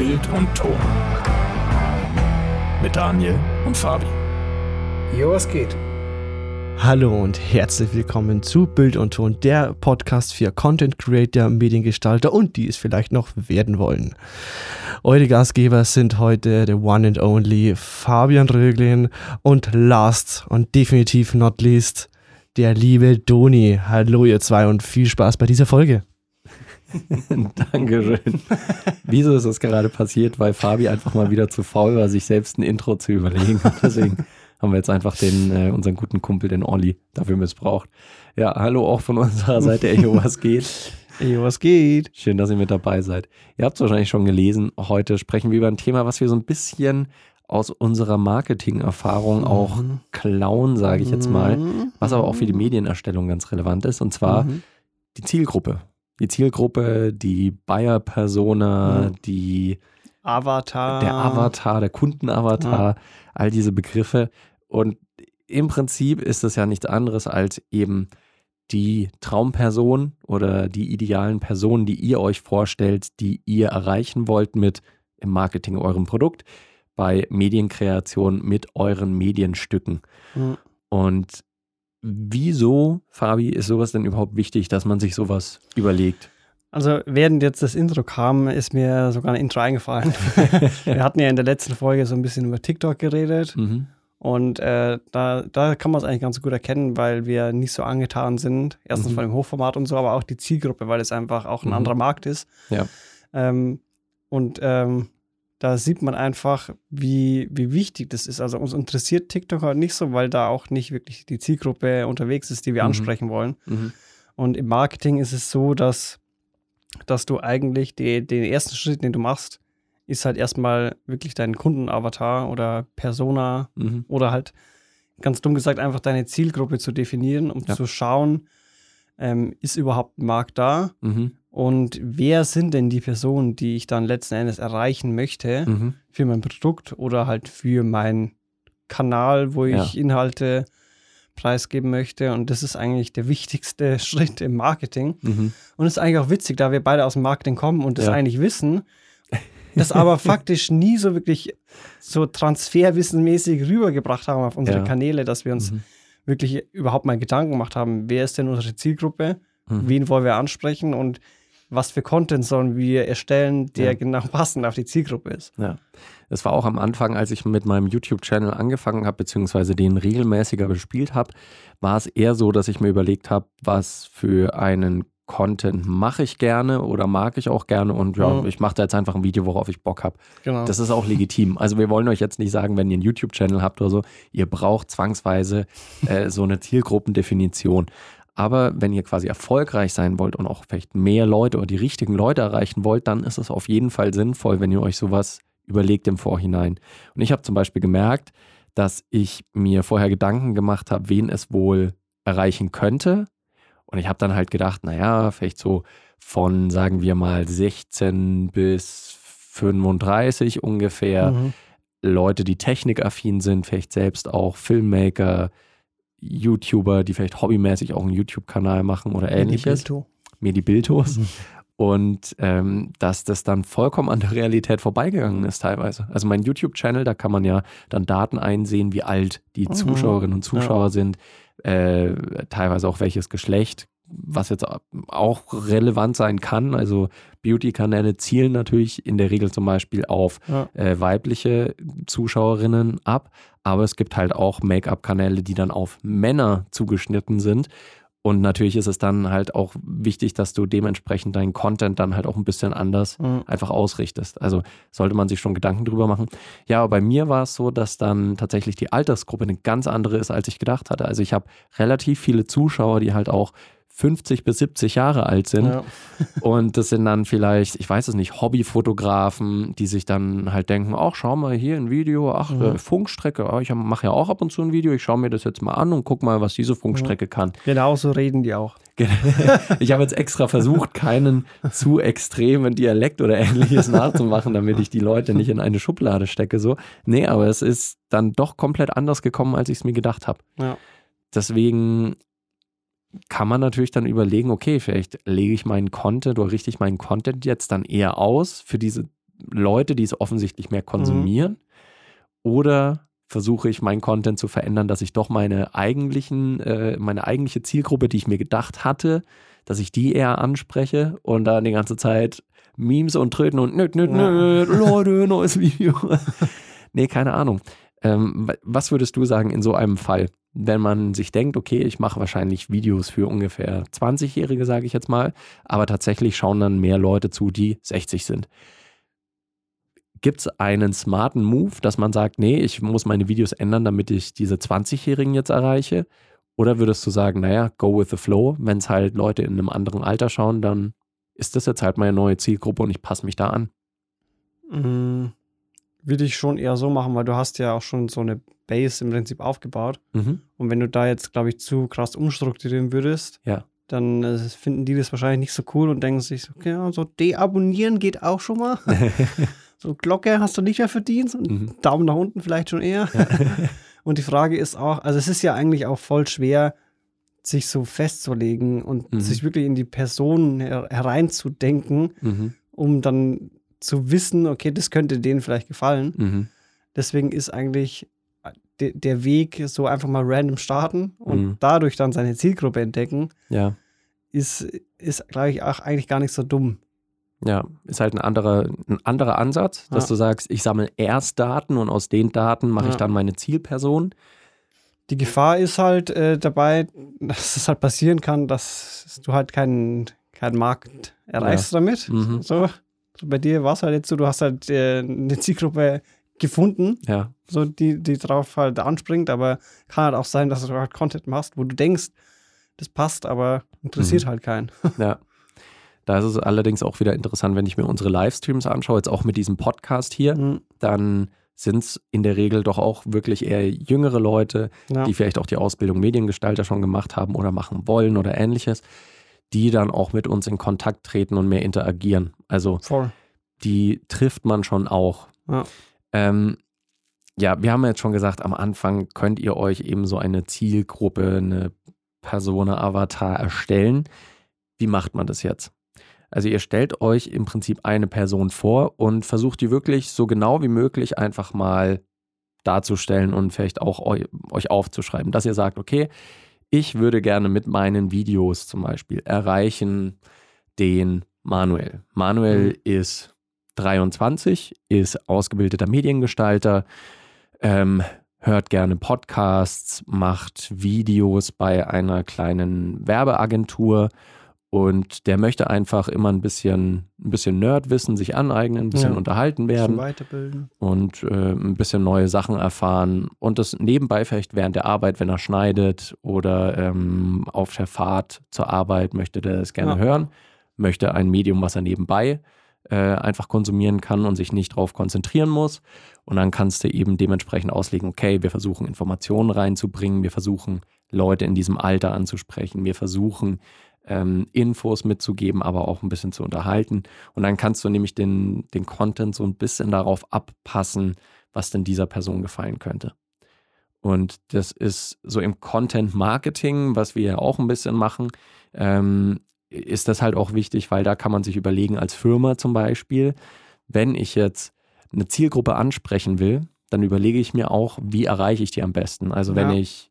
Bild und Ton. Mit Daniel und Fabi. Jo, was geht? Hallo und herzlich willkommen zu Bild und Ton, der Podcast für Content Creator, Mediengestalter und die es vielleicht noch werden wollen. Eure Gastgeber sind heute der One and Only Fabian Röglin und last und definitiv not least der liebe Doni. Hallo ihr zwei und viel Spaß bei dieser Folge. Dankeschön. Wieso ist das gerade passiert? Weil Fabi einfach mal wieder zu faul war, sich selbst ein Intro zu überlegen. Deswegen haben wir jetzt einfach den, äh, unseren guten Kumpel, den Olli, dafür missbraucht. Ja, hallo auch von unserer Seite. Echo, was geht? Echo, was geht? Schön, dass ihr mit dabei seid. Ihr habt es wahrscheinlich schon gelesen. Heute sprechen wir über ein Thema, was wir so ein bisschen aus unserer Marketing-Erfahrung auch mhm. klauen, sage ich jetzt mal, was aber auch für die Medienerstellung ganz relevant ist, und zwar mhm. die Zielgruppe die Zielgruppe, die Buyer-Persona, mhm. die Avatar. Der Avatar, der Kundenavatar, ja. all diese Begriffe. Und im Prinzip ist es ja nichts anderes als eben die Traumperson oder die idealen Personen, die ihr euch vorstellt, die ihr erreichen wollt mit im Marketing eurem Produkt, bei Medienkreation mit euren Medienstücken. Mhm. Und Wieso, Fabi, ist sowas denn überhaupt wichtig, dass man sich sowas überlegt? Also während jetzt das Intro kam, ist mir sogar ein Intro eingefallen. Wir hatten ja in der letzten Folge so ein bisschen über TikTok geredet. Mhm. Und äh, da, da kann man es eigentlich ganz gut erkennen, weil wir nicht so angetan sind. Erstens mhm. von dem Hochformat und so, aber auch die Zielgruppe, weil es einfach auch ein mhm. anderer Markt ist. Ja. Ähm, und ähm, da sieht man einfach, wie, wie wichtig das ist. Also uns interessiert TikTok halt nicht so, weil da auch nicht wirklich die Zielgruppe unterwegs ist, die wir mhm. ansprechen wollen. Mhm. Und im Marketing ist es so, dass, dass du eigentlich die, den ersten Schritt, den du machst, ist halt erstmal wirklich dein Kundenavatar oder Persona mhm. oder halt ganz dumm gesagt einfach deine Zielgruppe zu definieren, um ja. zu schauen, ähm, ist überhaupt ein Markt da? Mhm. Und wer sind denn die Personen, die ich dann letzten Endes erreichen möchte mhm. für mein Produkt oder halt für meinen Kanal, wo ich ja. Inhalte preisgeben möchte? Und das ist eigentlich der wichtigste Schritt im Marketing. Mhm. Und es ist eigentlich auch witzig, da wir beide aus dem Marketing kommen und das ja. eigentlich wissen, das aber faktisch nie so wirklich so transferwissenmäßig rübergebracht haben auf unsere ja. Kanäle, dass wir uns mhm. wirklich überhaupt mal Gedanken gemacht haben, wer ist denn unsere Zielgruppe? Mhm. Wen wollen wir ansprechen und was für Content sollen wir erstellen, der ja. genau passend auf die Zielgruppe ist. Ja. Es war auch am Anfang, als ich mit meinem YouTube-Channel angefangen habe, beziehungsweise den regelmäßiger bespielt habe, war es eher so, dass ich mir überlegt habe, was für einen Content mache ich gerne oder mag ich auch gerne und ja, mhm. ich mache da jetzt einfach ein Video, worauf ich Bock habe. Genau. Das ist auch legitim. Also wir wollen euch jetzt nicht sagen, wenn ihr einen YouTube-Channel habt oder so, ihr braucht zwangsweise äh, so eine Zielgruppendefinition. Aber wenn ihr quasi erfolgreich sein wollt und auch vielleicht mehr Leute oder die richtigen Leute erreichen wollt, dann ist es auf jeden Fall sinnvoll, wenn ihr euch sowas überlegt im Vorhinein. Und ich habe zum Beispiel gemerkt, dass ich mir vorher Gedanken gemacht habe, wen es wohl erreichen könnte. Und ich habe dann halt gedacht, naja, vielleicht so von, sagen wir mal, 16 bis 35 ungefähr. Mhm. Leute, die technikaffin sind, vielleicht selbst auch Filmmaker, YouTuber, die vielleicht hobbymäßig auch einen YouTube-Kanal machen oder ähnliches. Medibiltos. Mhm. Und ähm, dass das dann vollkommen an der Realität vorbeigegangen ist teilweise. Also mein YouTube-Channel, da kann man ja dann Daten einsehen, wie alt die mhm. Zuschauerinnen und Zuschauer ja. sind, äh, teilweise auch welches Geschlecht, was jetzt auch relevant sein kann. Also Beauty-Kanäle zielen natürlich in der Regel zum Beispiel auf ja. äh, weibliche Zuschauerinnen ab, aber es gibt halt auch Make-up-Kanäle, die dann auf Männer zugeschnitten sind. Und natürlich ist es dann halt auch wichtig, dass du dementsprechend deinen Content dann halt auch ein bisschen anders mhm. einfach ausrichtest. Also sollte man sich schon Gedanken drüber machen. Ja, aber bei mir war es so, dass dann tatsächlich die Altersgruppe eine ganz andere ist, als ich gedacht hatte. Also ich habe relativ viele Zuschauer, die halt auch 50 bis 70 Jahre alt sind. Ja. und das sind dann vielleicht, ich weiß es nicht, Hobbyfotografen, die sich dann halt denken, ach, schau mal hier ein Video, ach, mhm. äh, Funkstrecke, oh, ich mache ja auch ab und zu ein Video, ich schaue mir das jetzt mal an und guck mal, was diese Funkstrecke mhm. kann. Genau so reden die auch. ich habe jetzt extra versucht, keinen zu extremen Dialekt oder ähnliches nachzumachen, damit ich die Leute nicht in eine Schublade stecke. So. Nee, aber es ist dann doch komplett anders gekommen, als ich es mir gedacht habe. Ja. Deswegen kann man natürlich dann überlegen, okay, vielleicht lege ich meinen Content oder richte ich meinen Content jetzt dann eher aus für diese Leute, die es offensichtlich mehr konsumieren? Oder versuche ich meinen Content zu verändern, dass ich doch meine eigentlichen, äh, meine eigentliche Zielgruppe, die ich mir gedacht hatte, dass ich die eher anspreche und dann die ganze Zeit Memes und Tröten und nöt, nöt, nöt, Leute, neues Video. nee, keine Ahnung. Ähm, was würdest du sagen in so einem Fall, wenn man sich denkt, okay, ich mache wahrscheinlich Videos für ungefähr 20-Jährige, sage ich jetzt mal, aber tatsächlich schauen dann mehr Leute zu, die 60 sind. Gibt es einen smarten Move, dass man sagt, nee, ich muss meine Videos ändern, damit ich diese 20-Jährigen jetzt erreiche? Oder würdest du sagen, naja, go with the flow, wenn es halt Leute in einem anderen Alter schauen, dann ist das jetzt halt meine neue Zielgruppe und ich passe mich da an? Würde ich schon eher so machen, weil du hast ja auch schon so eine Base im Prinzip aufgebaut. Mhm. Und wenn du da jetzt, glaube ich, zu krass umstrukturieren würdest, Ja. dann äh, finden die das wahrscheinlich nicht so cool und denken sich, okay, ja, so deabonnieren geht auch schon mal. so Glocke hast du nicht mehr verdient und Mhm. Daumen nach unten vielleicht schon eher. und die Frage ist auch, also es ist ja eigentlich auch voll schwer, sich so festzulegen und Mhm. sich wirklich in die Person her hereinzudenken, Mhm. um dann zu wissen, okay, das könnte denen vielleicht gefallen. Mhm. Deswegen ist eigentlich de der Weg so einfach mal random starten und Mhm. dadurch dann seine Zielgruppe entdecken, Ja. ist, ist glaube ich, auch eigentlich gar nicht so dumm. Ja, ist halt ein anderer, ein anderer Ansatz, dass Ja. du sagst, ich sammle erst Daten und aus den Daten mache ich Ja. dann meine Zielperson. Die Gefahr ist halt äh, dabei, dass es halt passieren kann, dass du halt keinen, keinen Markt erreichst damit. Mhm. So bei dir war es halt jetzt so, du hast halt äh, eine Zielgruppe gefunden, Ja, so die, die drauf halt anspringt, aber kann halt auch sein, dass du halt Content machst, wo du denkst, das passt, aber interessiert Mhm. halt keinen. ja. Da ist es allerdings auch wieder interessant, wenn ich mir unsere Livestreams anschaue, jetzt auch mit diesem Podcast hier, Mhm. dann sind es in der Regel doch auch wirklich eher jüngere Leute, Ja. die vielleicht auch die Ausbildung Mediengestalter schon gemacht haben oder machen wollen oder ähnliches, die dann auch mit uns in Kontakt treten und mehr interagieren. Also Voll. die trifft man schon auch. Ja. Ähm, ja, wir haben jetzt schon gesagt, am Anfang könnt ihr euch eben so eine Zielgruppe, eine Persona, Avatar erstellen. Wie macht man das jetzt? Also ihr stellt euch im Prinzip eine Person vor und versucht die wirklich so genau wie möglich einfach mal darzustellen und vielleicht auch eu euch aufzuschreiben, dass ihr sagt, okay, ich würde gerne mit meinen Videos zum Beispiel erreichen den Manuel. Manuel ist 23, ist ausgebildeter Mediengestalter, ähm, hört gerne Podcasts, macht Videos bei einer kleinen Werbeagentur und der möchte einfach immer ein bisschen, ein bisschen Nerdwissen sich aneignen, ein bisschen Ja. unterhalten Bisschen werden weiterbilden. und äh, ein bisschen neue Sachen erfahren und das nebenbei vielleicht während der Arbeit, wenn er schneidet oder ähm, auf der Fahrt zur Arbeit möchte der das gerne Ja. hören, möchte ein Medium, was er nebenbei äh, einfach konsumieren kann und sich nicht darauf konzentrieren muss. Und dann kannst du eben dementsprechend auslegen, okay, wir versuchen Informationen reinzubringen, wir versuchen Leute in diesem Alter anzusprechen, wir versuchen ähm, Infos mitzugeben, aber auch ein bisschen zu unterhalten. Und dann kannst du nämlich den, den Content so ein bisschen darauf abpassen, was denn dieser Person gefallen könnte. Und das ist so im Content Marketing, was wir ja auch ein bisschen machen, ähm, ist das halt auch wichtig, weil da kann man sich überlegen, als Firma zum Beispiel, wenn ich jetzt eine Zielgruppe ansprechen will, dann überlege ich mir auch, wie erreiche ich die am besten. Also wenn Ja. ich,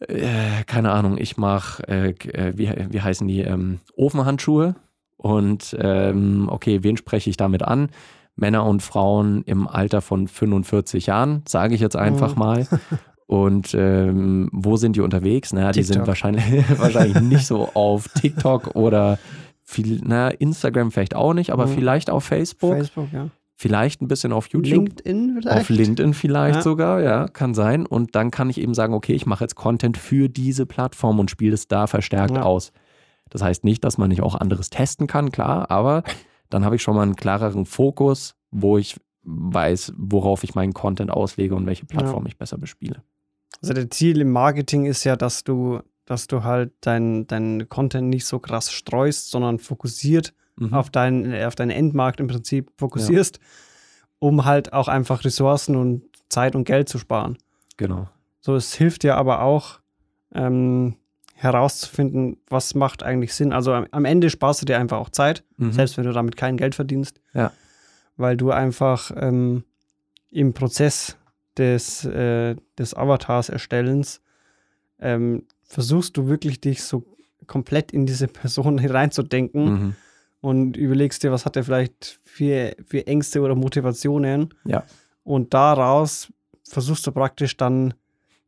äh, keine Ahnung, ich mache, äh, äh, wie, wie heißen die, ähm, Ofenhandschuhe und ähm, okay, wen spreche ich damit an? Männer und Frauen im Alter von 45 Jahren, sage ich jetzt einfach Mhm. mal. Und ähm, wo sind die unterwegs? Naja, die sind TikTok. wahrscheinlich, wahrscheinlich nicht so auf TikTok oder viel, naja, Instagram vielleicht auch nicht, aber Mhm. vielleicht auf Facebook, Facebook, ja. Vielleicht ein bisschen auf YouTube. LinkedIn vielleicht. Auf LinkedIn vielleicht Ja. sogar, ja, kann sein. Und dann kann ich eben sagen, okay, ich mache jetzt Content für diese Plattform und spiele es da verstärkt Ja. aus. Das heißt nicht, dass man nicht auch anderes testen kann, klar, aber dann habe ich schon mal einen klareren Fokus, wo ich weiß, worauf ich meinen Content auslege und welche Plattform ich besser bespiele. Also der Ziel im Marketing ist ja, dass du, dass du halt deinen dein Content nicht so krass streust, sondern fokussiert Mhm. auf, deinen, auf deinen Endmarkt im Prinzip fokussierst, um halt auch einfach Ressourcen und Zeit und Geld zu sparen. Genau. So, es hilft dir aber auch ähm, herauszufinden, was macht eigentlich Sinn. Also am, am Ende sparst du dir einfach auch Zeit, Mhm. selbst wenn du damit kein Geld verdienst. Ja. weil du einfach ähm, im Prozess des, äh, des Avatars erstellens ähm, versuchst du wirklich dich so komplett in diese Person hineinzudenken Mhm. Und überlegst dir, was hat er vielleicht für, für Ängste oder Motivationen. Ja. Und daraus versuchst du praktisch dann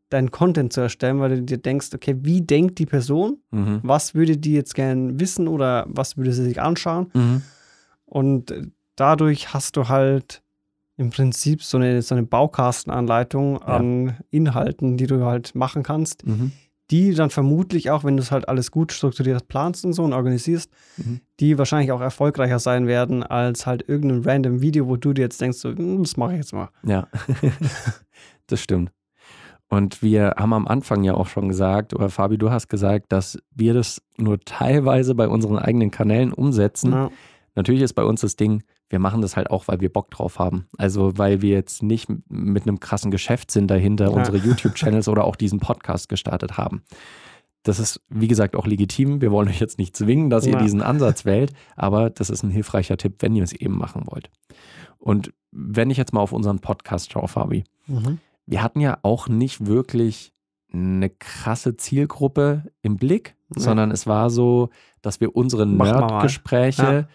deinen Content zu erstellen, weil du dir denkst, okay, wie denkt die Person? Mhm. Was würde die jetzt gern wissen oder was würde sie sich anschauen? Mhm. Und dadurch hast du halt im Prinzip so eine, so eine Baukastenanleitung an Inhalten, die du halt machen kannst, Mhm. Die dann vermutlich auch, wenn du es halt alles gut strukturiert planst und so und organisierst, Mhm. die wahrscheinlich auch erfolgreicher sein werden als halt irgendein random Video, wo du dir jetzt denkst, so, "Hm, das mache ich jetzt mal. Ja, das stimmt. Und wir haben am Anfang ja auch schon gesagt, oder Fabi, du hast gesagt, dass wir das nur teilweise bei unseren eigenen Kanälen umsetzen. Ja, Natürlich ist bei uns das Ding, wir machen das halt auch, weil wir Bock drauf haben. Also weil wir jetzt nicht mit einem krassen Geschäftssinn dahinter Ja. unsere YouTube-Channels oder auch diesen Podcast gestartet haben. Das ist, wie gesagt, auch legitim. Wir wollen euch jetzt nicht zwingen, dass ihr Ja. diesen Ansatz wählt, aber das ist ein hilfreicher Tipp, wenn ihr es eben machen wollt. Und wenn ich jetzt mal auf unseren Podcast schaue, Fabi, mhm. wir hatten ja auch nicht wirklich eine krasse Zielgruppe im Blick, Nee. sondern es war so, dass wir unsere. Nerdgespräche Ja.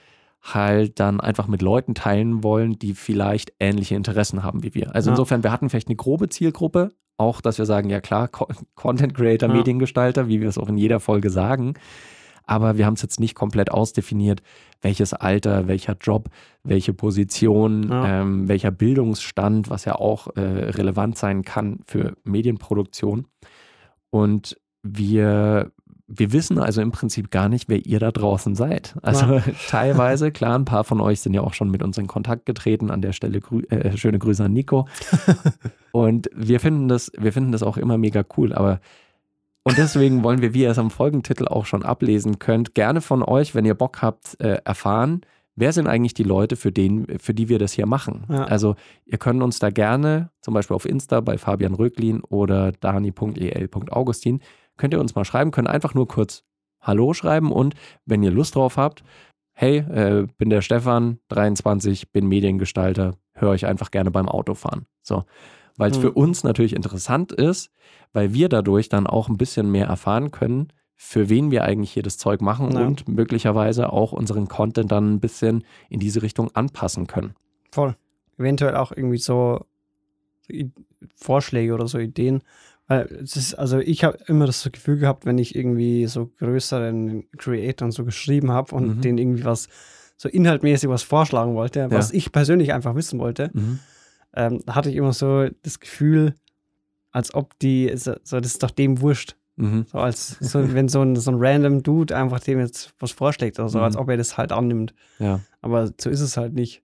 Halt dann einfach mit Leuten teilen wollen, die vielleicht ähnliche Interessen haben wie wir. Also Ja. insofern, wir hatten vielleicht eine grobe Zielgruppe, auch dass wir sagen, ja klar, Co Content Creator, Ja. Mediengestalter, wie wir es auch in jeder Folge sagen. Aber wir haben es jetzt nicht komplett ausdefiniert, welches Alter, welcher Job, welche Position, Ja. ähm, welcher Bildungsstand, was ja auch äh, relevant sein kann für Medienproduktion. Und wir, wir wissen also im Prinzip gar nicht, wer ihr da draußen seid. Also teilweise, klar, ein paar von euch sind ja auch schon mit uns in Kontakt getreten. An der Stelle grü äh, schöne Grüße an Nico. Und wir finden das, wir finden das auch immer mega cool. Aber und deswegen wollen wir, wie ihr es am Folgentitel auch schon ablesen könnt, gerne von euch, wenn ihr Bock habt, äh, erfahren, wer sind eigentlich die Leute, für, den, für die wir das hier machen. Ja. Also ihr könnt uns da gerne, zum Beispiel auf Insta bei Fabian Röglin oder dani.el.augustin, könnt ihr uns mal schreiben, könnt einfach nur kurz Hallo schreiben und wenn ihr Lust drauf habt, hey, äh, bin der Stefan, 23, bin Mediengestalter, höre euch einfach gerne beim Autofahren. So, weil es Hm. für uns natürlich interessant ist, weil wir dadurch dann auch ein bisschen mehr erfahren können, für wen wir eigentlich hier das Zeug machen Ja. und möglicherweise auch unseren Content dann ein bisschen in diese Richtung anpassen können. Voll. Eventuell auch irgendwie so, Vorschläge oder so Ideen. Ist, also ich habe immer das Gefühl gehabt, wenn ich irgendwie so größeren Creatoren so geschrieben habe und Mhm. denen irgendwie was so inhaltmäßig was vorschlagen wollte, was ich persönlich einfach wissen wollte, Mhm. ähm, hatte ich immer so das Gefühl, als ob die, so, so das ist doch dem wurscht. Mhm. So als so, wenn so ein, so ein random Dude einfach dem jetzt was vorschlägt oder so, Mhm. als ob er das halt annimmt. Ja, Aber so ist es halt nicht.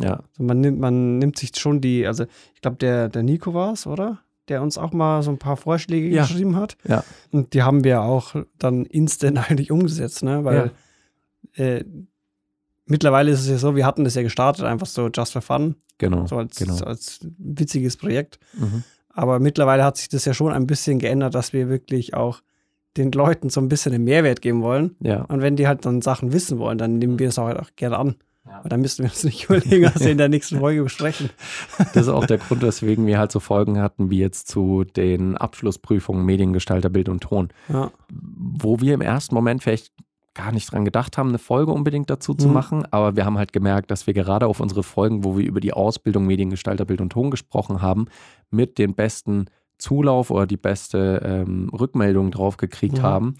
ja. Also man nimmt, man nimmt sich schon die, also ich glaube, der, der Nico war es, oder? Der uns auch mal so ein paar Vorschläge Ja. geschrieben hat. Ja. Und die haben wir auch dann instant eigentlich umgesetzt, ne? Weil äh, mittlerweile ist es ja so, wir hatten das ja gestartet, einfach so just for fun, Genau. so als, genau. so als witziges Projekt. Mhm. Aber mittlerweile hat sich das ja schon ein bisschen geändert, dass wir wirklich auch den Leuten so ein bisschen einen Mehrwert geben wollen. Ja, Und wenn die halt dann Sachen wissen wollen, dann nehmen wir das auch, halt auch gerne an. Ja. Aber dann müssten wir uns nicht überlegen, was wir in der nächsten Folge besprechen. das ist auch der Grund, weswegen wir halt so Folgen hatten, wie jetzt zu den Abschlussprüfungen Mediengestalter, Bild und Ton, Ja. wo wir im ersten Moment vielleicht gar nicht dran gedacht haben, eine Folge unbedingt dazu zu Mhm. machen, aber wir haben halt gemerkt, dass wir gerade auf unsere Folgen, wo wir über die Ausbildung Mediengestalter, Bild und Ton gesprochen haben, mit den besten Zulauf oder die beste ähm, Rückmeldung drauf gekriegt Mhm. haben.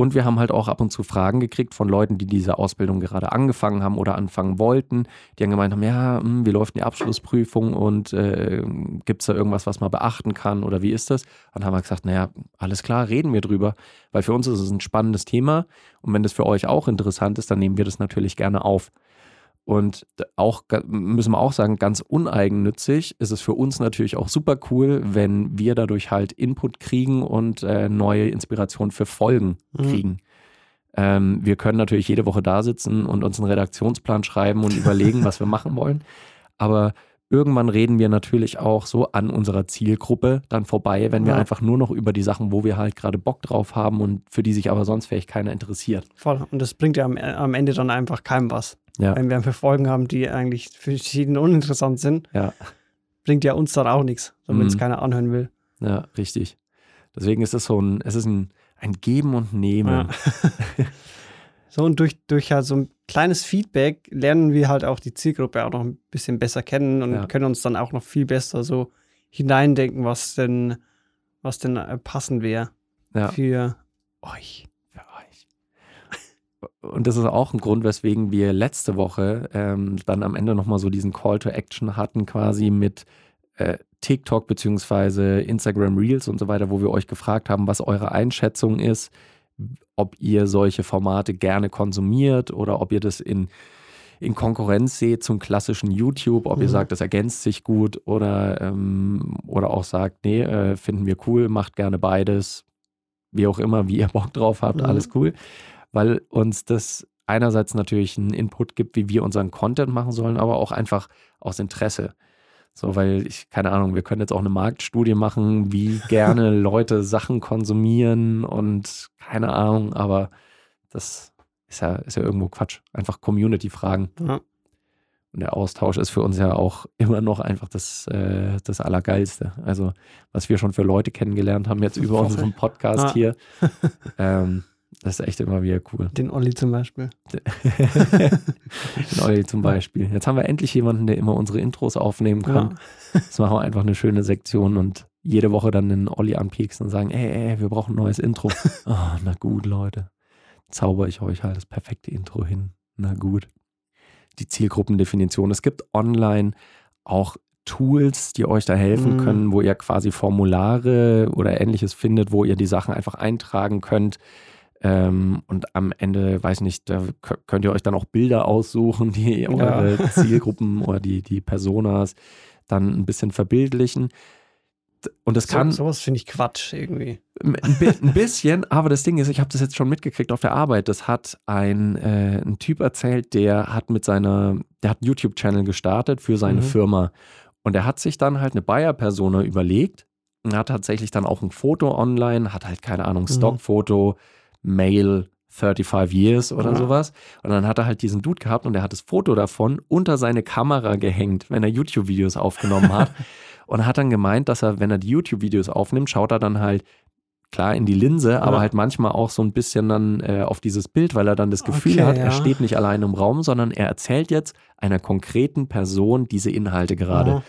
Und wir haben halt auch ab und zu Fragen gekriegt von Leuten, die diese Ausbildung gerade angefangen haben oder anfangen wollten. Die haben gemeint haben, ja, hm, wie läuft die Abschlussprüfung und äh, gibt es da irgendwas, was man beachten kann oder wie ist das? Und dann haben wir gesagt, naja, alles klar, reden wir drüber, weil für uns ist es ein spannendes Thema und wenn das für euch auch interessant ist, dann nehmen wir das natürlich gerne auf. Und auch, müssen wir auch sagen, ganz uneigennützig ist es für uns natürlich auch super cool, wenn wir dadurch halt Input kriegen und äh, neue Inspiration für Folgen Mhm. kriegen. Ähm, wir können natürlich jede Woche da sitzen und uns einen Redaktionsplan schreiben und überlegen, was wir machen wollen. Aber irgendwann reden wir natürlich auch so an unserer Zielgruppe dann vorbei, wenn wir Ja. einfach nur noch über die Sachen, wo wir halt gerade Bock drauf haben und für die sich aber sonst vielleicht keiner interessiert. Voll. Und das bringt ja am, am Ende dann einfach keinem was. Ja. Wenn wir Folgen haben, die eigentlich für verschieden uninteressant sind, ja. bringt ja uns dann auch nichts, wenn es mhm. keiner anhören will. Ja, richtig. Deswegen ist es so ein, es ist ein, ein Geben und Nehmen. Ja. so und durch, durch halt so ein kleines Feedback lernen wir halt auch die Zielgruppe auch noch ein bisschen besser kennen und können uns dann auch noch viel besser so hineindenken, was denn, was denn äh, passend wäre. Für euch. Und das ist auch ein Grund, weswegen wir letzte Woche ähm, dann am Ende nochmal so diesen Call to Action hatten, quasi mit äh, TikTok beziehungsweise Instagram Reels und so weiter, wo wir euch gefragt haben, was eure Einschätzung ist, ob ihr solche Formate gerne konsumiert oder ob ihr das in, in Konkurrenz seht zum klassischen YouTube, ob mhm. ihr sagt, das ergänzt sich gut oder, ähm, oder auch sagt, nee, äh, finden wir cool, macht gerne beides, wie auch immer, wie ihr Bock drauf habt, mhm. alles cool. Weil uns das einerseits natürlich einen Input gibt, wie wir unseren Content machen sollen, aber auch einfach aus Interesse. So, weil ich, keine Ahnung, wir können jetzt auch eine Marktstudie machen, wie gerne Leute Sachen konsumieren und keine Ahnung, aber das ist ja, ist ja irgendwo Quatsch. Einfach Community-Fragen. Ja. Und der Austausch ist für uns ja auch immer noch einfach das, äh, das Allergeilste. Also, was wir schon für Leute kennengelernt haben, jetzt über unseren Podcast ah. hier. Ähm, das ist echt immer wieder cool. Den Olli zum Beispiel. Den Olli zum Beispiel. Jetzt haben wir endlich jemanden, der immer unsere Intros aufnehmen kann. Ja. Jetzt machen wir einfach eine schöne Sektion und jede Woche dann den Olli anpieksen und sagen, ey, ey, wir brauchen ein neues Intro. oh, na gut, Leute. Zauber ich euch halt das perfekte Intro hin. Na gut. Die Zielgruppendefinition. Es gibt online auch Tools, die euch da helfen mhm. können, wo ihr quasi Formulare oder ähnliches findet, wo ihr die Sachen einfach eintragen könnt ähm, und am Ende, weiß nicht, da könnt ihr euch dann auch Bilder aussuchen, die ja. eure Zielgruppen oder die, die Personas dann ein bisschen verbildlichen. Und das kann. So, sowas finde ich Quatsch irgendwie. Ein, ein, bisschen, aber das Ding ist, ich habe das jetzt schon mitgekriegt auf der Arbeit. Das hat ein, äh, ein Typ erzählt, der hat mit seiner, der hat einen YouTube-Channel gestartet für seine mhm. Firma. Und er hat sich dann halt eine Buyer-Persona überlegt und hat tatsächlich dann auch ein Foto online, hat halt keine Ahnung, mhm. Stockfoto, mhm Male 35 Years oder ja. sowas. Und dann hat er halt diesen Dude gehabt und er hat das Foto davon unter seine Kamera gehängt, wenn er YouTube-Videos aufgenommen hat. und hat dann gemeint, dass er, wenn er die YouTube-Videos aufnimmt, schaut er dann halt klar in die Linse, ja. aber halt manchmal auch so ein bisschen dann äh, auf dieses Bild, weil er dann das Gefühl okay, hat, ja. er steht nicht allein im Raum, sondern er erzählt jetzt einer konkreten Person diese Inhalte gerade.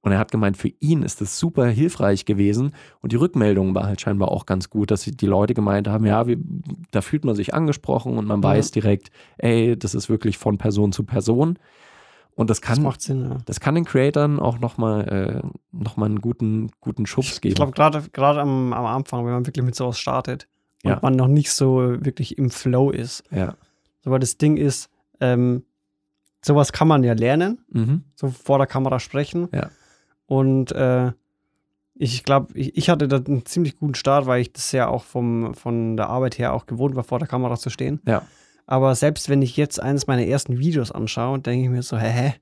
Und er hat gemeint, für ihn ist das super hilfreich gewesen. Und die Rückmeldung war halt scheinbar auch ganz gut, dass die Leute gemeint haben, ja, wie, da fühlt man sich angesprochen und man weiß direkt, ey, das ist wirklich von Person zu Person. Und das kann, das, macht Sinn, ja. das kann den Creatoren auch nochmal äh, noch einen guten, guten Schubs geben. Ich glaube, gerade am, am Anfang, wenn man wirklich mit sowas startet und ja. man noch nicht so wirklich im Flow ist. Ja. So, weil das Ding ist, ähm, sowas kann man ja lernen, mhm. so vor der Kamera sprechen. Ja. Und äh, ich glaube, ich, ich, hatte da einen ziemlich guten Start, weil ich das ja auch vom, von der Arbeit her auch gewohnt war, vor der Kamera zu stehen. Ja. Aber selbst wenn ich jetzt eines meiner ersten Videos anschaue, denke ich mir so, hä, hä,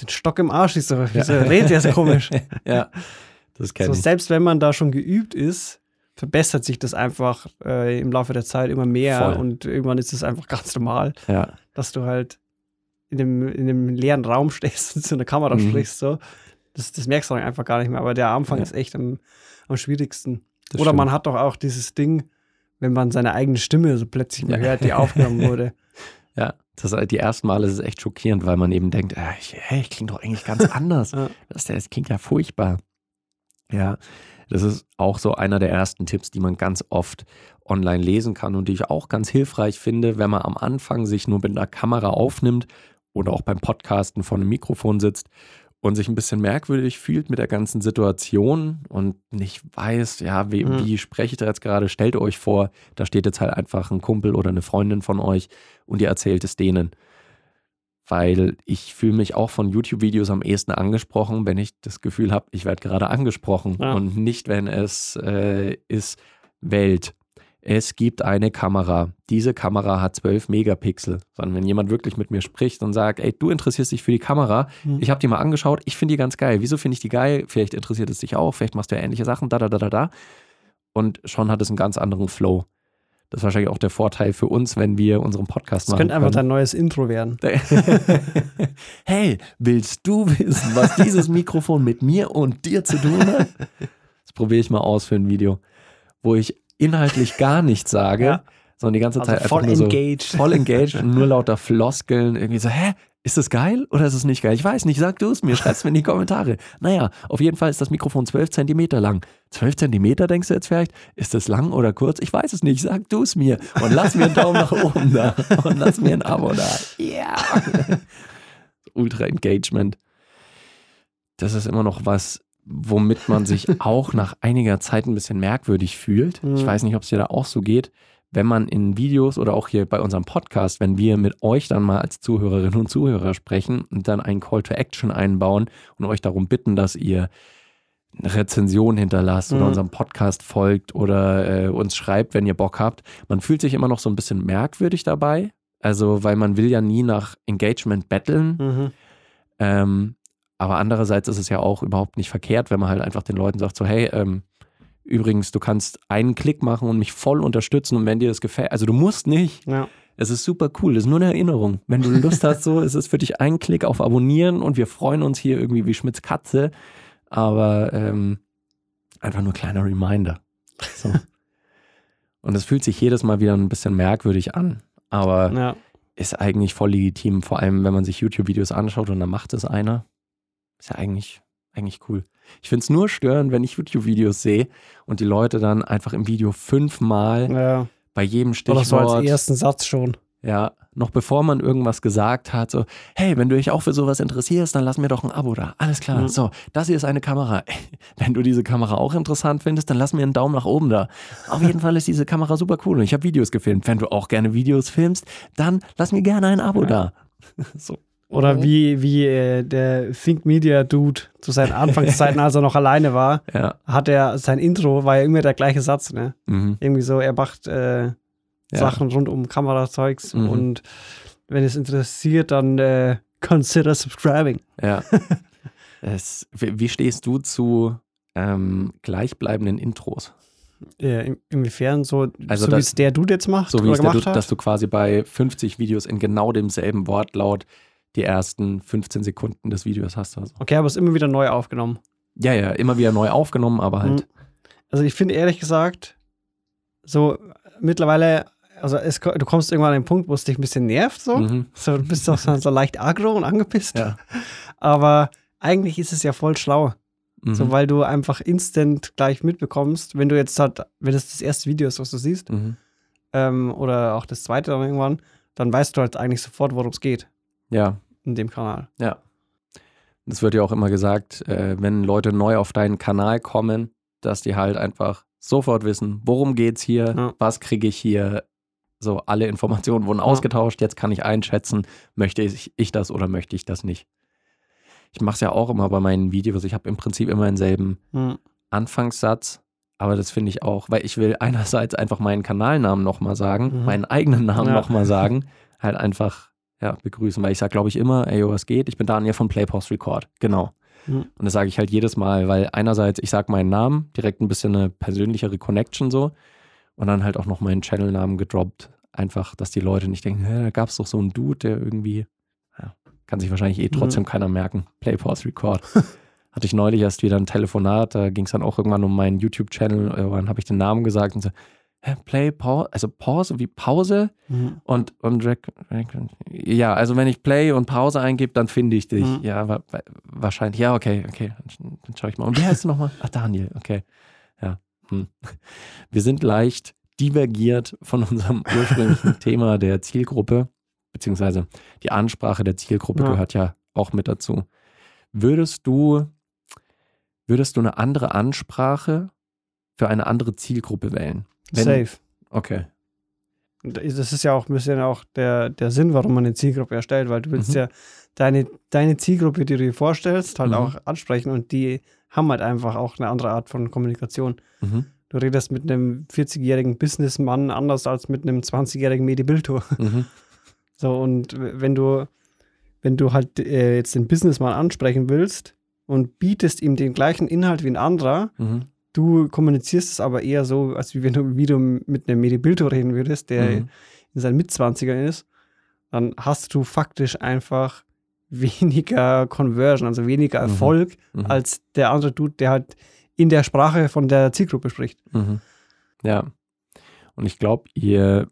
den Stock im Arsch ist so, ja. wieso redet der so komisch? ja, das kenne so, ich. Selbst wenn man da schon geübt ist, verbessert sich das einfach äh, im Laufe der Zeit immer mehr Voll. und irgendwann ist es einfach ganz normal, ja. dass du halt in dem, in dem leeren Raum stehst und zu einer Kamera mhm. sprichst so das, das merkst du einfach gar nicht mehr. Aber der Anfang ja. ist echt am, am schwierigsten. Das Oder stimmt. man hat doch auch dieses Ding, wenn man seine eigene Stimme so plötzlich mal ja. hört, die aufgenommen wurde. Ja, das, die ersten Male ist es echt schockierend, weil man eben denkt, äh, ich, hey, ich klinge doch eigentlich ganz anders. ja. das, das klingt ja furchtbar. Ja, das ist auch so einer der ersten Tipps, die man ganz oft online lesen kann und die ich auch ganz hilfreich finde, wenn man am Anfang sich nur mit einer Kamera aufnimmt oder auch beim Podcasten vor einem Mikrofon sitzt und sich ein bisschen merkwürdig fühlt mit der ganzen Situation und nicht weiß, ja, wie, mhm. wie spreche ich da jetzt gerade, stellt euch vor, da steht jetzt halt einfach ein Kumpel oder eine Freundin von euch und ihr erzählt es denen. Weil ich fühle mich auch von YouTube-Videos am ehesten angesprochen, wenn ich das Gefühl habe, ich werde gerade angesprochen ja. und nicht, wenn es äh, ist Welt es gibt eine Kamera. Diese Kamera hat 12 Megapixel. Sondern wenn jemand wirklich mit mir spricht und sagt, ey, du interessierst dich für die Kamera, mhm. ich habe die mal angeschaut, ich finde die ganz geil. Wieso finde ich die geil? Vielleicht interessiert es dich auch, vielleicht machst du ja ähnliche Sachen, da, da, da, da, da. Und schon hat es einen ganz anderen Flow. Das ist wahrscheinlich auch der Vorteil für uns, wenn wir unseren Podcast Das machen. könnte einfach dein neues Intro werden. hey, willst du wissen, was dieses Mikrofon mit mir und dir zu tun hat? Das probiere ich mal aus für ein Video, wo ich inhaltlich gar nichts sage, Ja. sondern die ganze Also Zeit voll einfach nur so engaged. voll engaged und nur lauter Floskeln irgendwie so, hä? Ist das geil oder ist es nicht geil? Ich weiß nicht, sag du es mir, schreib's mir in die Kommentare. Naja, auf jeden Fall ist das Mikrofon 12 Zentimeter lang. 12 Zentimeter denkst du jetzt vielleicht? Ist das lang oder kurz? Ich weiß es nicht, sag du es mir. Und lass mir einen Daumen nach oben da. Und lass mir ein Abo da. Ja. Ultra Engagement. Das ist immer noch was, womit man sich auch nach einiger Zeit ein bisschen merkwürdig fühlt. Ich Mhm. weiß nicht, ob es dir da auch so geht. Wenn man in Videos oder auch hier bei unserem Podcast, wenn wir mit euch dann mal als Zuhörerinnen und Zuhörer sprechen und dann einen Call to Action einbauen und euch darum bitten, dass ihr eine Rezension hinterlasst oder Mhm. unserem Podcast folgt oder äh, uns schreibt, wenn ihr Bock habt. Man fühlt sich immer noch so ein bisschen merkwürdig dabei. Also, weil man will ja nie nach Engagement betteln. Mhm. Ähm, aber andererseits ist es ja auch überhaupt nicht verkehrt, wenn man halt einfach den Leuten sagt, so, hey, ähm, übrigens, du kannst einen Klick machen und mich voll unterstützen und wenn dir das gefällt, also du musst nicht, Ja. es ist super cool, das ist nur eine Erinnerung. Wenn du Lust hast, so, ist es für dich ein Klick auf Abonnieren und wir freuen uns hier irgendwie wie Schmitz Katze, aber ähm, einfach nur kleiner Reminder. So. und es fühlt sich jedes Mal wieder ein bisschen merkwürdig an, aber ja. ist eigentlich voll legitim, vor allem wenn man sich YouTube-Videos anschaut und dann macht es einer. Ist ja eigentlich, eigentlich cool. Ich finde es nur störend, wenn ich YouTube-Videos sehe und die Leute dann einfach im Video fünfmal ja. bei jedem Oder so als Stichwort, ersten Satz schon. ja, noch bevor man irgendwas gesagt hat, so, hey, wenn du dich auch für sowas interessierst, dann lass mir doch ein Abo da. Alles klar. Mhm. So, das hier ist eine Kamera. Wenn du diese Kamera auch interessant findest, dann lass mir einen Daumen nach oben da. Auf jeden Fall ist diese Kamera super cool und ich habe Videos gefilmt. Wenn du auch gerne Videos filmst, dann lass mir gerne ein Abo da. So. Oder Mhm. wie, wie äh, der Think Media Dude zu seinen Anfangszeiten, als er noch alleine war, Ja. hat er sein Intro, war ja immer der gleiche Satz, ne? Mhm. Irgendwie so, er macht äh, Ja. Sachen rund um Kamerazeugs Mhm. und wenn es interessiert, dann äh, consider subscribing. Ja. es, wie, stehst du zu ähm, gleichbleibenden Intros? In, inwiefern so, Also so wie es der Dude jetzt macht So wie es der, gemacht du, hat? dass du quasi bei 50 Videos in genau demselben Wortlaut die ersten 15 Sekunden des Videos hast. Also. okay, aber es ist immer wieder neu aufgenommen. Ja, ja, immer wieder neu aufgenommen, aber halt. Also ich finde ehrlich gesagt, so mittlerweile, also es, du kommst irgendwann an den Punkt, wo es dich ein bisschen nervt, so. Mhm. So, du bist doch so, so leicht aggro und angepisst. Ja. Aber eigentlich ist es ja voll schlau. Mhm. So, weil du einfach instant gleich mitbekommst, wenn du jetzt halt, wenn das das erste Video ist, was du siehst, mhm. ähm, oder auch das zweite dann irgendwann, dann weißt du halt eigentlich sofort, worum es geht Ja, in dem Kanal. ja. Es wird ja auch immer gesagt, äh, wenn Leute neu auf deinen Kanal kommen, dass die halt einfach sofort wissen, worum geht's hier, Ja. was kriege ich hier. So, alle Informationen wurden Ja. ausgetauscht, jetzt kann ich einschätzen, möchte ich, ich das oder möchte ich das nicht. Ich mache es ja auch immer bei meinen Videos. Ich habe im Prinzip immer denselben Hm. Anfangssatz, aber das finde ich auch, weil ich will einerseits einfach meinen Kanalnamen nochmal sagen, Mhm. meinen eigenen Namen Ja. nochmal sagen, halt einfach ja, begrüßen, weil ich sage, glaube ich, immer, ey, was geht? Ich bin Daniel von Play Post Record. Genau. Mhm. Und das sage ich halt jedes Mal, weil einerseits, ich sage meinen Namen, direkt ein bisschen eine persönlichere Connection so und dann halt auch noch meinen Channelnamen gedroppt. Einfach, dass die Leute nicht denken, da gab es doch so einen Dude, der irgendwie, ja, kann sich wahrscheinlich eh trotzdem Mhm. keiner merken. Play Pause Record. Hatte ich neulich erst wieder ein Telefonat, da ging es dann auch irgendwann um meinen YouTube-Channel, irgendwann habe ich den Namen gesagt und so, Play, Pause, also Pause wie Pause Hm. und, und ja, also wenn ich Play und Pause eingebe, dann finde ich dich. Mhm. Ja, wa, wa, wahrscheinlich, ja, okay, okay, dann, dann schaue ich mal. Und wie heißt du nochmal? Ach, Daniel, okay. Ja. Hm. Wir sind leicht divergiert von unserem ursprünglichen Thema der Zielgruppe, beziehungsweise die Ansprache der Zielgruppe Ja. gehört ja auch mit dazu. Würdest du, würdest du eine andere Ansprache für eine andere Zielgruppe wählen? Wenn- Safe. Okay. Das ist ja auch ein bisschen auch der, der Sinn, warum man eine Zielgruppe erstellt, weil du willst Mhm. ja deine, deine Zielgruppe, die du dir vorstellst, halt Mhm. auch ansprechen und die haben halt einfach auch eine andere Art von Kommunikation. Mhm. Du redest mit einem 40-jährigen Businessmann anders als mit einem 20-jährigen Medibilto. Mhm. So, und wenn du, wenn du halt äh, jetzt den Businessmann ansprechen willst und bietest ihm den gleichen Inhalt wie ein anderer, Mhm. Du kommunizierst es aber eher so, als wie wenn du, wie du mit einem Medibildo reden würdest, der Mhm. in seinen Mitzwanzigern ist. Dann hast du faktisch einfach weniger Conversion, also weniger Mhm. Erfolg, Mhm. als der andere Dude, der halt in der Sprache von der Zielgruppe spricht. Mhm. Ja. Und ich glaube, ihr,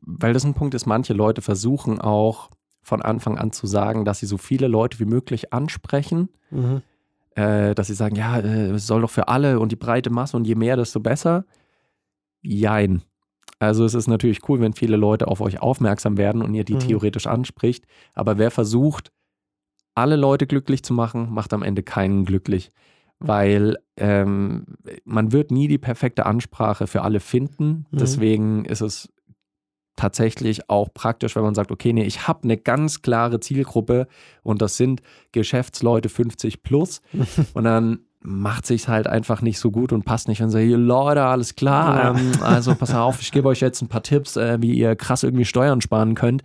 weil das ein Punkt ist, manche Leute versuchen auch von Anfang an zu sagen, dass sie so viele Leute wie möglich ansprechen, Mhm. Äh, dass sie sagen, ja, äh, es soll doch für alle und die breite Masse und je mehr, desto besser. Jein. Also es ist natürlich cool, wenn viele Leute auf euch aufmerksam werden und ihr die Mhm. theoretisch anspricht, aber wer versucht, alle Leute glücklich zu machen, macht am Ende keinen glücklich, weil ähm, man wird nie die perfekte Ansprache für alle finden. Mhm. Deswegen ist es tatsächlich auch praktisch, wenn man sagt, okay, nee, ich habe eine ganz klare Zielgruppe und das sind Geschäftsleute 50 plus und dann macht sich halt einfach nicht so gut und passt nicht und sagt, hier Leute, alles klar, ähm, also pass auf, ich gebe euch jetzt ein paar Tipps, äh, wie ihr krass irgendwie Steuern sparen könnt,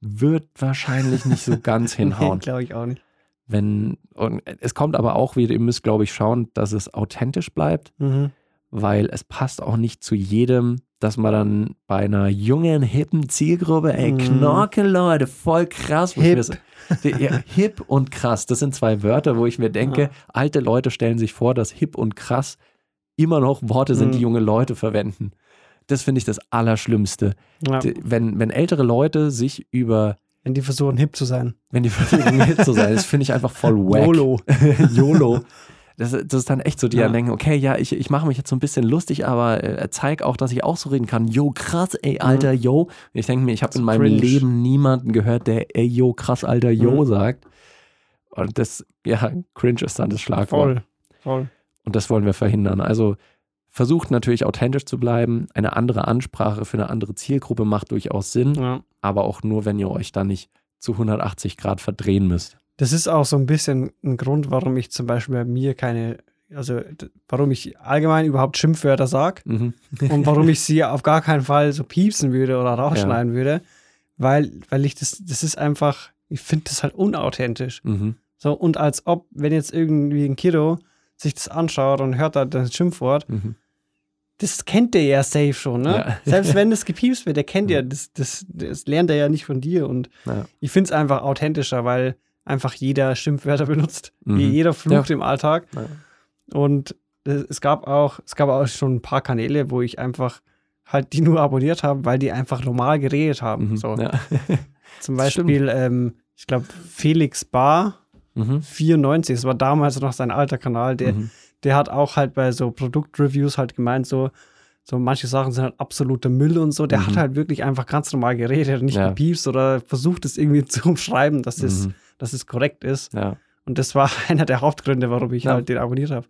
wird wahrscheinlich nicht so ganz hinhauen. Glaube ich auch nicht. Wenn, und es kommt aber auch wieder, ihr müsst, glaube ich, schauen, dass es authentisch bleibt, Mhm. weil es passt auch nicht zu jedem, dass man dann bei einer jungen, hippen Zielgruppe, ey, Mhm. Knorke, Leute, voll krass. Hip. so- ja, hip und krass, das sind zwei Wörter, wo ich mir denke, Ja. alte Leute stellen sich vor, dass hip und krass immer noch Worte sind, die Mhm. junge Leute verwenden. Das finde ich das Allerschlimmste. Ja. Wenn, wenn ältere Leute sich über, Wenn die versuchen, hip zu sein. wenn die versuchen, hip zu sein, das finde ich einfach voll wack. YOLO. YOLO. Das, das ist dann echt so, die Ja. dann denken, okay, ja, ich, ich mache mich jetzt so ein bisschen lustig, aber äh, zeig auch, dass ich auch so reden kann. Yo, krass, ey, Alter, yo. Und ich denke mir, ich habe in meinem cringe. Leben niemanden gehört, der ey, yo, krass, Alter, yo Mhm. sagt. Und das, ja, cringe ist dann das Schlagwort. Voll. Voll. Und das wollen wir verhindern. Also versucht natürlich authentisch zu bleiben. Eine andere Ansprache für eine andere Zielgruppe macht durchaus Sinn, Ja. aber auch nur, wenn ihr euch da nicht zu 180 Grad verdrehen müsst. Das ist auch so ein bisschen ein Grund, warum ich zum Beispiel bei mir keine, also warum ich allgemein überhaupt Schimpfwörter sage Mhm. und warum ich sie auf gar keinen Fall so piepsen würde oder rausschneiden würde, weil, weil ich das, das ist einfach, ich finde das halt unauthentisch. Mhm. So, und als ob, wenn jetzt irgendwie ein Kiddo sich das anschaut und hört da das Schimpfwort, Mhm. das kennt der ja safe schon, ne? Ja. Selbst wenn das gepiepst wird, der kennt Ja. ja, das, das, das lernt er ja nicht von dir. Und Ja. ich finde es einfach authentischer, weil einfach jeder Schimpfwörter benutzt. Mhm. Jeder flucht im Alltag. Ja. Und es es gab auch, es gab auch schon ein paar Kanäle, wo ich einfach halt die nur abonniert habe, weil die einfach normal geredet haben. Mhm. So. Ja. Zum das. Beispiel, ähm, ich glaube, Felix Bar Mhm. 94, das war damals noch sein alter Kanal, der, Mhm. der hat auch halt bei so Produktreviews halt gemeint, so, so manche Sachen sind halt absoluter Müll und so. Der Mhm. hat halt wirklich einfach ganz normal geredet, nicht Ja. gepiepst oder versucht es irgendwie zu umschreiben, dass es, Mhm. Dass es korrekt ist. Ja. Und das war einer der Hauptgründe, warum ich Ja. halt den abonniert habe.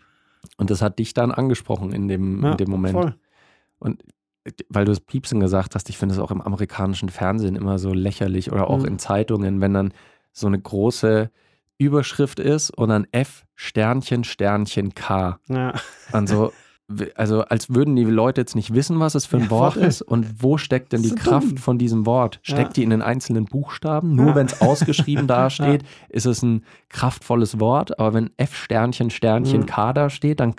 Und das hat dich dann angesprochen in dem, in dem Moment. Voll. Weil du das Piepsen gesagt hast, ich finde es auch im amerikanischen Fernsehen immer so lächerlich oder auch Mhm. in Zeitungen, wenn dann so eine große Überschrift ist und dann F Sternchen Sternchen K. Ja. Also, w- also als würden die Leute jetzt nicht wissen, was es für ein Ja, Wort voll. ist und wo steckt denn die So Kraft dumm. von diesem Wort? Steckt Ja. die in den einzelnen Buchstaben? Nur Ja. wenn es ausgeschrieben dasteht, ist es ein kraftvolles Wort, aber wenn F Sternchen Sternchen Mhm. K da steht, dann,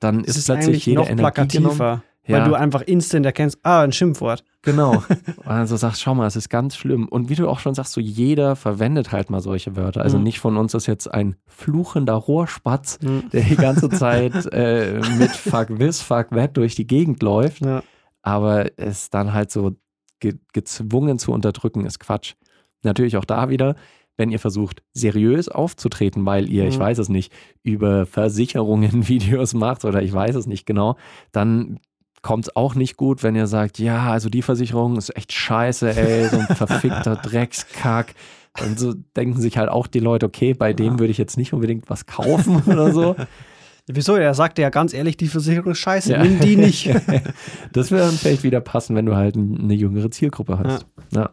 dann Es ist, ist plötzlich jede noch Energie genommen. Ja. weil du einfach instant erkennst, ah, ein Schimpfwort. Genau. Und also sagst, schau mal, es ist ganz schlimm. Und wie du auch schon sagst, so jeder verwendet halt mal solche Wörter. Also Mhm. nicht von uns ist jetzt ein fluchender Rohrspatz, Mhm. der die ganze Zeit äh, mit Fuck this, fuck that durch die Gegend läuft. Ja. Aber es dann halt so ge gezwungen zu unterdrücken, ist Quatsch. Natürlich auch da wieder, wenn ihr versucht, seriös aufzutreten, weil ihr, ich Mhm. weiß es nicht, über Versicherungen Videos macht oder ich weiß es nicht genau, dann kommt es auch nicht gut, wenn ihr sagt, ja, also die Versicherung ist echt scheiße, ey, so ein verfickter Dreckskack. Und so denken sich halt auch die Leute, okay, bei dem Ja. würde ich jetzt nicht unbedingt was kaufen oder so. Wieso? Er sagte ja ganz ehrlich, die Versicherung ist scheiße, Ja. nimm die nicht. Das würde dann vielleicht wieder passen, wenn du halt eine jüngere Zielgruppe hast. Ja.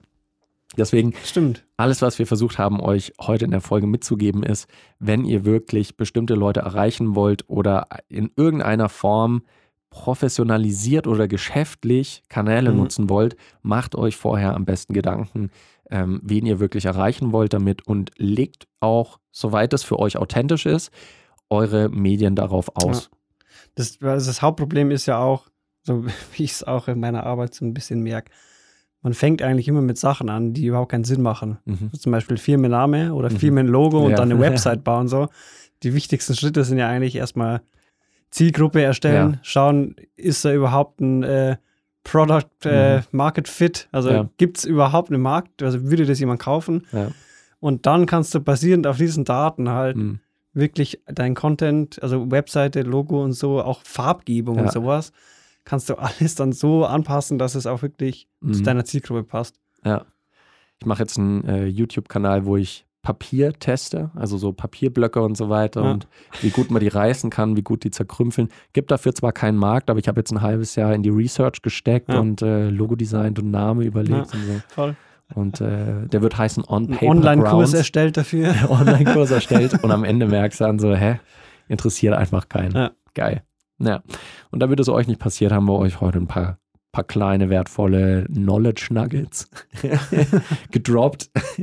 Deswegen, Stimmt. alles, was wir versucht haben, euch heute in der Folge mitzugeben, ist, wenn ihr wirklich bestimmte Leute erreichen wollt oder in irgendeiner Form professionalisiert oder geschäftlich Kanäle Mhm. nutzen wollt, macht euch vorher am besten Gedanken, ähm, wen ihr wirklich erreichen wollt damit und legt auch, soweit es für euch authentisch ist, eure Medien darauf aus. Das, also das Hauptproblem ist ja auch, so wie ich es auch in meiner Arbeit so ein bisschen merke, man fängt eigentlich immer mit Sachen an, die überhaupt keinen Sinn machen. Mhm. Zum Beispiel Firmenname oder Mhm. Firmenlogo und Ja. dann eine Website bauen. So. Die wichtigsten Schritte sind ja eigentlich erstmal Zielgruppe erstellen, Ja. schauen, ist da überhaupt ein äh, Product äh, Mhm. Market Fit? Also Ja. gibt es überhaupt einen Markt? Also würde das jemand kaufen? Ja. Und dann kannst du basierend auf diesen Daten halt Mhm. wirklich dein Content, also Webseite, Logo und so, auch Farbgebung und sowas, kannst du alles dann so anpassen, dass es auch wirklich zu Mhm. deiner Zielgruppe passt. Ja. Ich mache jetzt einen äh, YouTube-Kanal, wo ich Papier teste, also so Papierblöcke und so weiter Ja. und wie gut man die reißen kann, wie gut die zerkrümpeln. Gibt dafür zwar keinen Markt, aber ich habe jetzt ein halbes Jahr in die Research gesteckt Ja. und äh, Logo designt und Name überlegt Ja. und so. Voll. Und äh, der wird heißen On Paper Online-Kurs erstellt dafür. Online-Kurs erstellt und am Ende merkst du dann so, hä, interessiert einfach keinen. Geil. Ja. Und damit es euch nicht passiert, haben wir euch heute ein paar, paar kleine, wertvolle Knowledge Nuggets gedroppt.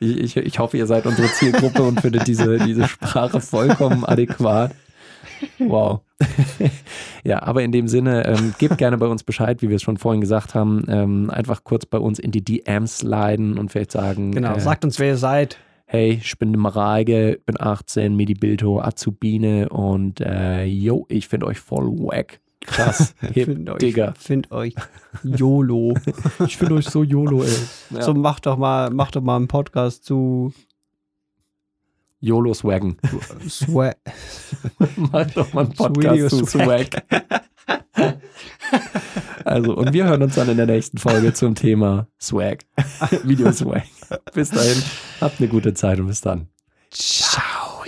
ich, ich, ich hoffe, ihr seid unsere Zielgruppe und findet diese, diese Sprache vollkommen adäquat. Wow. ja, aber in dem Sinne, ähm, gebt gerne bei uns Bescheid, wie wir es schon vorhin gesagt haben. Ähm, einfach kurz bei uns in die DMs sliden und vielleicht sagen, Genau, äh, sagt uns, wer ihr seid. hey, ich bin Mareike, bin 18, Medi Bilto, Azubine und äh, yo, ich finde euch voll wack. Krass, hip, Find euch, Digga. Find euch YOLO. Ich finde euch so YOLO, ey. Ja. So, macht doch mal, macht doch mal einen Podcast zu YOLO swaggen. Swag. Mach doch mal einen Podcast zu Swag. Also, und wir hören uns dann in der nächsten Folge zum Thema Swag. Video Swag. Bis dahin, habt eine gute Zeit und bis dann. Ciao.